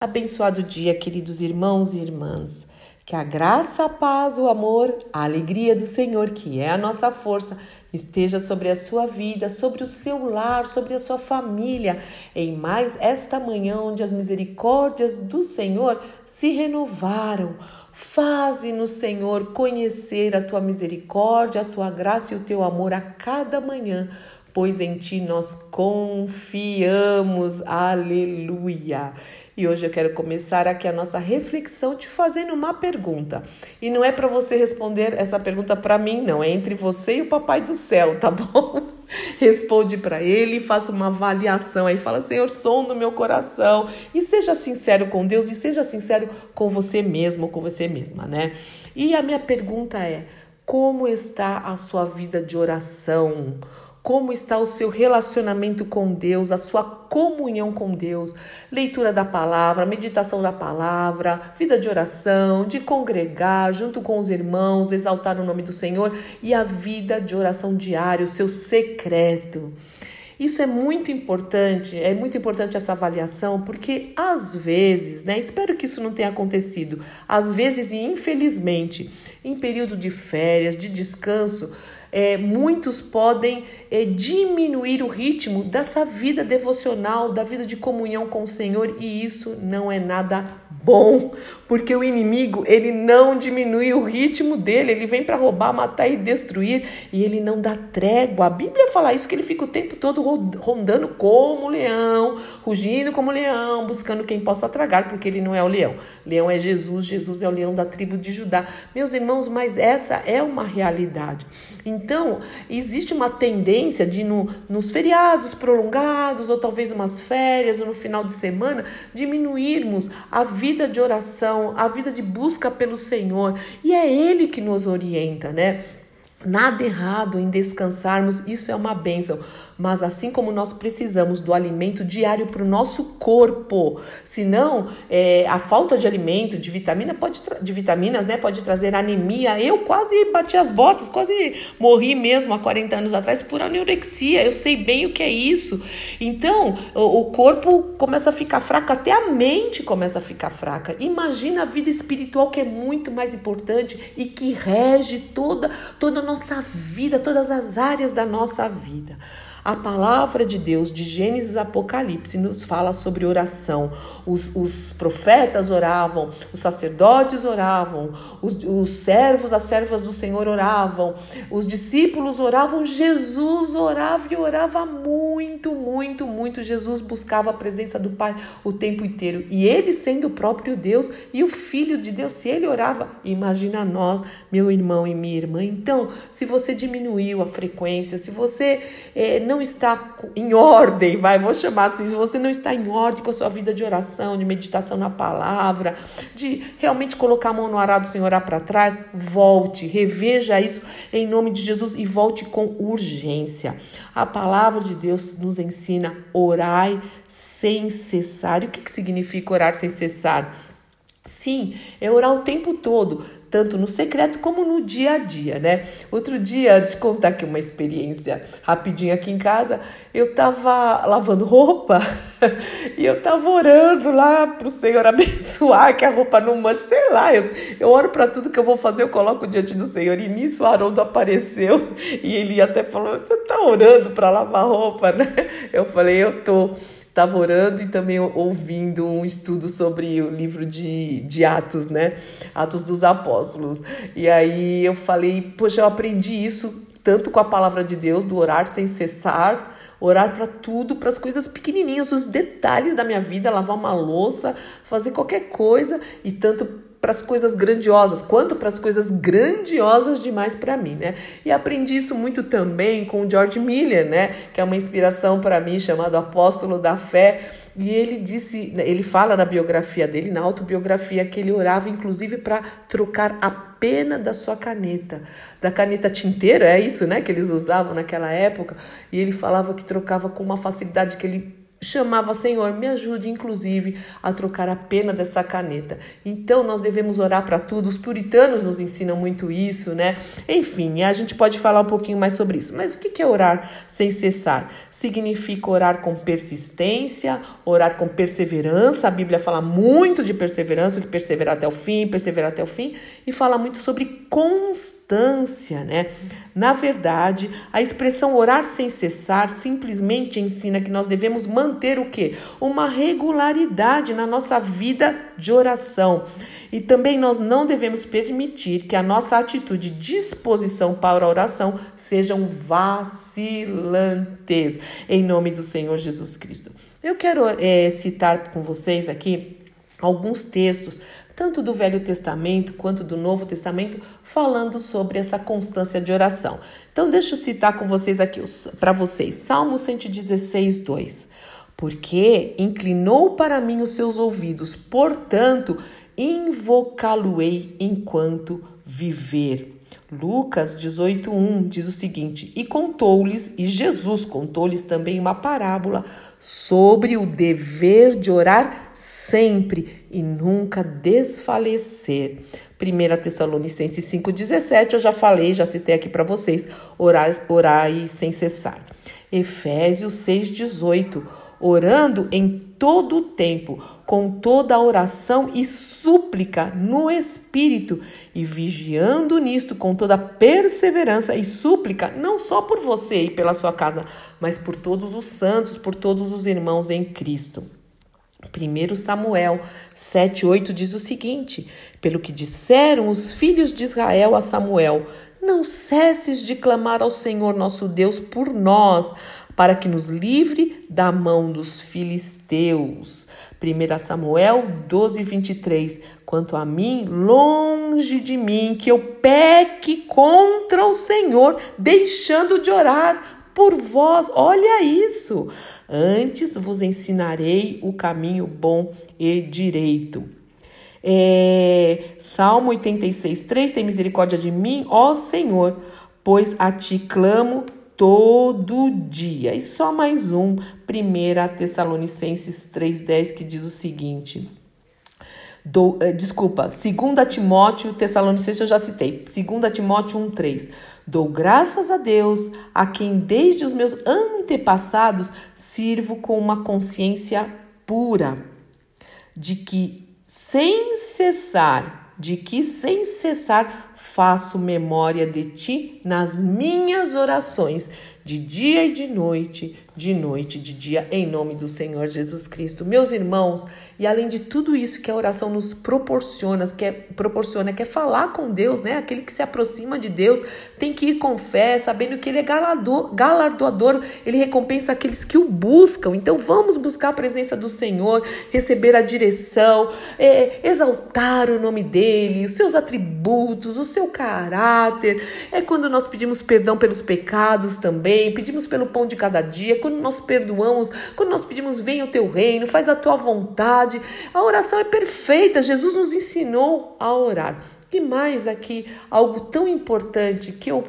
Abençoado dia, queridos irmãos e irmãs. Que a graça, a paz, o amor, a alegria do Senhor, que é a nossa força, esteja sobre a sua vida, sobre o seu lar, sobre a sua família, em mais esta manhã onde as misericórdias do Senhor se renovaram. Faze-nos, Senhor, conhecer a tua misericórdia, a tua graça e o teu amor a cada manhã, pois em ti nós confiamos. Aleluia. E hoje eu quero começar aqui a nossa reflexão te fazendo uma pergunta. E não é para você responder essa pergunta para mim, não, é entre você e o papai do céu, tá bom? Responde para ele, faça uma avaliação aí, fala: "Senhor, som do meu coração". E seja sincero com Deus e seja sincero com você mesmo, com você mesma, né? E a minha pergunta é: como está a sua vida de oração? Como está o seu relacionamento com Deus, a sua comunhão com Deus, leitura da palavra, meditação da palavra, vida de oração, de congregar junto com os irmãos, exaltar o nome do Senhor e a vida de oração diária, o seu secreto. Isso é muito importante, é muito importante essa avaliação, porque às vezes, né, espero que isso não tenha acontecido, às vezes e infelizmente, em período de férias, de descanso, é, muitos podem é, diminuir o ritmo dessa vida devocional, da vida de comunhão com o Senhor, e isso não é nada bom, porque o inimigo, ele não diminui o ritmo dele, ele vem para roubar, matar e destruir, e ele não dá trégua. A Bíblia fala isso que ele fica o tempo todo rondando como leão, rugindo como leão, buscando quem possa tragar, porque ele não é o leão. Leão é Jesus, Jesus é o leão da tribo de Judá. Meus irmãos, mas essa é uma realidade. Então, existe uma tendência de no, nos feriados prolongados, ou talvez numas férias, ou no final de semana, diminuirmos a vida vida de oração, a vida de busca pelo Senhor. E é Ele que nos orienta, né? Nada errado em descansarmos, isso é uma bênção. Mas assim como nós precisamos do alimento diário para o nosso corpo, senão é, a falta de alimento, de vitamina, pode de vitaminas, né, pode trazer anemia. Eu quase bati as botas, quase morri mesmo há 40 anos atrás por anorexia. Eu sei bem o que é isso. Então, o, o corpo começa a ficar fraco, até a mente começa a ficar fraca. Imagina a vida espiritual que é muito mais importante e que rege toda toda nossa vida, todas as áreas da nossa vida. A palavra de Deus de Gênesis Apocalipse nos fala sobre oração. Os, os profetas oravam, os sacerdotes oravam, os, os servos, as servas do Senhor oravam, os discípulos oravam, Jesus orava e orava muito, muito, muito. Jesus buscava a presença do Pai o tempo inteiro. E ele, sendo o próprio Deus e o Filho de Deus, se ele orava, imagina nós, meu irmão e minha irmã. Então, se você diminuiu a frequência, se você eh, não não está em ordem, vai, vou chamar assim, se você não está em ordem com a sua vida de oração, de meditação na palavra, de realmente colocar a mão no arado sem orar para trás, volte, reveja isso em nome de Jesus e volte com urgência. A palavra de Deus nos ensina orai sem cessar. E o que, que significa orar sem cessar? Sim, é orar o tempo todo, tanto no secreto como no dia a dia, né? Outro dia, te contar aqui uma experiência rapidinho aqui em casa, eu tava lavando roupa e eu tava orando lá pro Senhor abençoar que a roupa não manche, sei lá, eu, eu oro para tudo que eu vou fazer, eu coloco diante do Senhor. E nisso o Haroldo apareceu e ele até falou: "Você tá orando para lavar roupa, né?" Eu falei: "Eu tô" estava orando e também ouvindo um estudo sobre o livro de, de Atos, né? Atos dos Apóstolos. E aí eu falei, poxa, eu aprendi isso tanto com a palavra de Deus, do orar sem cessar, orar para tudo, para as coisas pequenininhas, os detalhes da minha vida, lavar uma louça, fazer qualquer coisa e tanto para as coisas grandiosas, quanto para as coisas grandiosas demais para mim, né? E aprendi isso muito também com o George Miller, né? Que é uma inspiração para mim, chamado Apóstolo da Fé. E ele disse, ele fala na biografia dele, na autobiografia, que ele orava inclusive para trocar a pena da sua caneta, da caneta tinteira, é isso, né, que eles usavam naquela época. E ele falava que trocava com uma facilidade que ele chamava Senhor, me ajude inclusive a trocar a pena dessa caneta. Então nós devemos orar para tudo. Os puritanos nos ensinam muito isso, né? Enfim, a gente pode falar um pouquinho mais sobre isso. Mas o que é orar sem cessar? Significa orar com persistência, orar com perseverança. A Bíblia fala muito de perseverança, de perseverar até o fim, perseverar até o fim, e fala muito sobre constância, né? Na verdade, a expressão orar sem cessar simplesmente ensina que nós devemos manter o quê? Uma regularidade na nossa vida de oração. E também nós não devemos permitir que a nossa atitude de disposição para a oração sejam vacilantes. Em nome do Senhor Jesus Cristo. Eu quero é, citar com vocês aqui alguns textos tanto do Velho Testamento quanto do Novo Testamento, falando sobre essa constância de oração. Então, deixa eu citar com vocês aqui para vocês, Salmo 116, 2. Porque inclinou para mim os seus ouvidos, portanto, invocá-lo-ei enquanto viver. Lucas 18:1 diz o seguinte: E contou-lhes, e Jesus contou-lhes também uma parábola sobre o dever de orar sempre e nunca desfalecer. 1 Tessalonicenses 5,17, eu já falei, já citei aqui para vocês, orar, orai sem cessar. Efésios 6,18, orando em todo o tempo, com toda a oração e súplica no Espírito, e vigiando nisto com toda perseverança e súplica, não só por você e pela sua casa, mas por todos os santos, por todos os irmãos em Cristo. 1 Samuel 7,8 diz o seguinte: Pelo que disseram os filhos de Israel a Samuel, não cesses de clamar ao Senhor nosso Deus por nós, para que nos livre da mão dos filisteus. 1 Samuel 12, 23. Quanto a mim, longe de mim que eu peque contra o Senhor, deixando de orar por vós. Olha isso. Antes vos ensinarei o caminho bom e direito. É, Salmo 86, 3: Tem misericórdia de mim, ó Senhor, pois a ti clamo todo dia. E só mais um, 1 Tessalonicenses 3,10, que diz o seguinte. Do, eh, desculpa, 2 Timóteo, Tessalonicenses eu já citei, 2 Timóteo 1,3. Dou graças a Deus, a quem desde os meus antepassados sirvo com uma consciência pura, de que sem cessar, de que sem cessar faço memória de ti nas minhas orações, de dia e de noite, de noite e de dia, em nome do Senhor Jesus Cristo. Meus irmãos, e além de tudo isso que a oração nos proporciona, que é, proporciona, quer é falar com Deus, né? Aquele que se aproxima de Deus tem que ir com fé, sabendo que Ele é galador, galardoador, Ele recompensa aqueles que o buscam. Então vamos buscar a presença do Senhor, receber a direção, é, exaltar o nome dEle, os seus atributos, o seu caráter. É quando nós pedimos perdão pelos pecados também, pedimos pelo pão de cada dia, quando nós perdoamos, quando nós pedimos, venha o teu reino, faz a tua vontade. A oração é perfeita, Jesus nos ensinou a orar. E mais aqui, algo tão importante que eu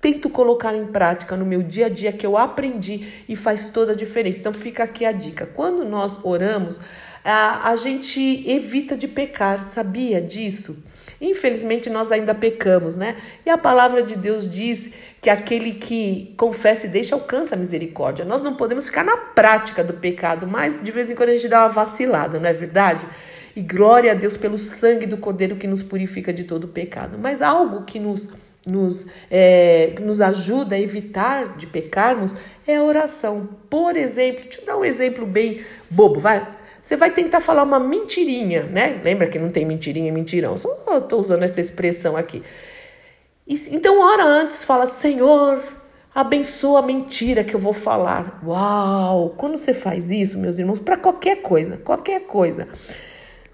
tento colocar em prática no meu dia a dia, que eu aprendi e faz toda a diferença. Então fica aqui a dica. Quando nós oramos, a, a gente evita de pecar, sabia disso? Infelizmente, nós ainda pecamos, né? E a palavra de Deus diz que aquele que confessa e deixa alcança a misericórdia. Nós não podemos ficar na prática do pecado, mas de vez em quando a gente dá uma vacilada, não é verdade? E glória a Deus pelo sangue do Cordeiro que nos purifica de todo pecado. Mas algo que nos, nos, é, nos ajuda a evitar de pecarmos é a oração. Por exemplo, deixa eu dar um exemplo bem bobo, vai. Você vai tentar falar uma mentirinha, né? Lembra que não tem mentirinha e mentirão? Só estou usando essa expressão aqui. Então, hora antes, fala: Senhor, abençoa a mentira que eu vou falar. Uau! Quando você faz isso, meus irmãos, para qualquer coisa, qualquer coisa.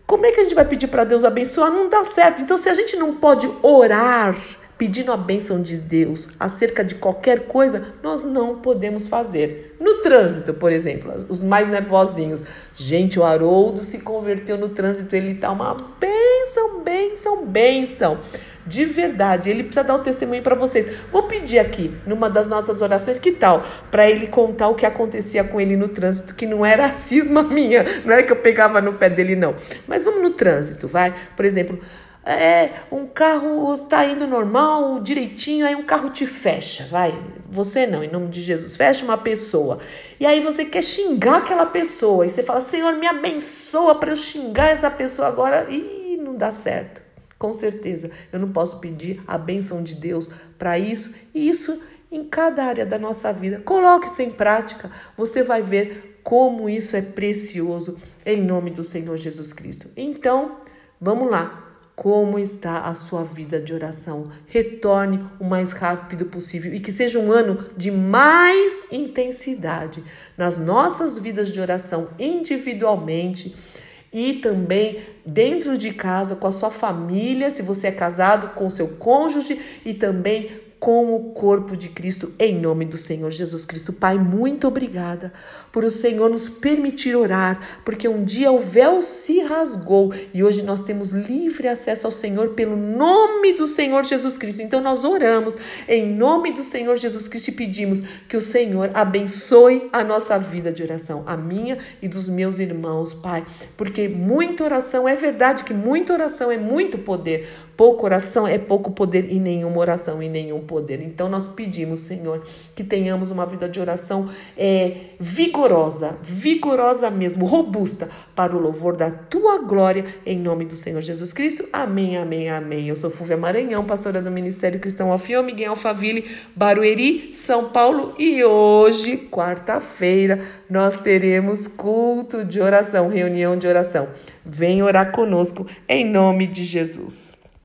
Como é que a gente vai pedir para Deus abençoar? Não dá certo. Então, se a gente não pode orar pedindo a bênção de Deus acerca de qualquer coisa, nós não podemos fazer. No trânsito, por exemplo, os mais nervosinhos. Gente, o Haroldo se converteu no trânsito, ele tá uma bênção, bênção, bênção. de verdade. Ele precisa dar o testemunho para vocês. Vou pedir aqui, numa das nossas orações, que tal? Para ele contar o que acontecia com ele no trânsito, que não era cisma minha, não é que eu pegava no pé dele, não. Mas vamos no trânsito, vai? Por exemplo é, um carro está indo normal, direitinho, aí um carro te fecha, vai. Você não, em nome de Jesus, fecha uma pessoa. E aí você quer xingar aquela pessoa. E você fala, Senhor, me abençoa para eu xingar essa pessoa agora. E não dá certo. Com certeza, eu não posso pedir a bênção de Deus para isso. E isso em cada área da nossa vida. Coloque isso em prática. Você vai ver como isso é precioso em nome do Senhor Jesus Cristo. Então, vamos lá. Como está a sua vida de oração? Retorne o mais rápido possível e que seja um ano de mais intensidade nas nossas vidas de oração individualmente e também dentro de casa com a sua família, se você é casado com o seu cônjuge e também com o corpo de Cristo, em nome do Senhor Jesus Cristo. Pai, muito obrigada por o Senhor nos permitir orar, porque um dia o véu se rasgou e hoje nós temos livre acesso ao Senhor pelo nome do Senhor Jesus Cristo. Então nós oramos em nome do Senhor Jesus Cristo e pedimos que o Senhor abençoe a nossa vida de oração, a minha e dos meus irmãos, Pai, porque muita oração é verdade que muita oração é muito poder. Pouco oração é pouco poder e nenhuma oração e nenhum poder. Então nós pedimos, Senhor, que tenhamos uma vida de oração é, vigorosa, vigorosa mesmo, robusta, para o louvor da tua glória, em nome do Senhor Jesus Cristo. Amém, amém, amém. Eu sou Fúvia Maranhão, pastora do Ministério Cristão Alfio, Miguel Alfaville, Barueri, São Paulo. E hoje, quarta-feira, nós teremos culto de oração, reunião de oração. Vem orar conosco em nome de Jesus.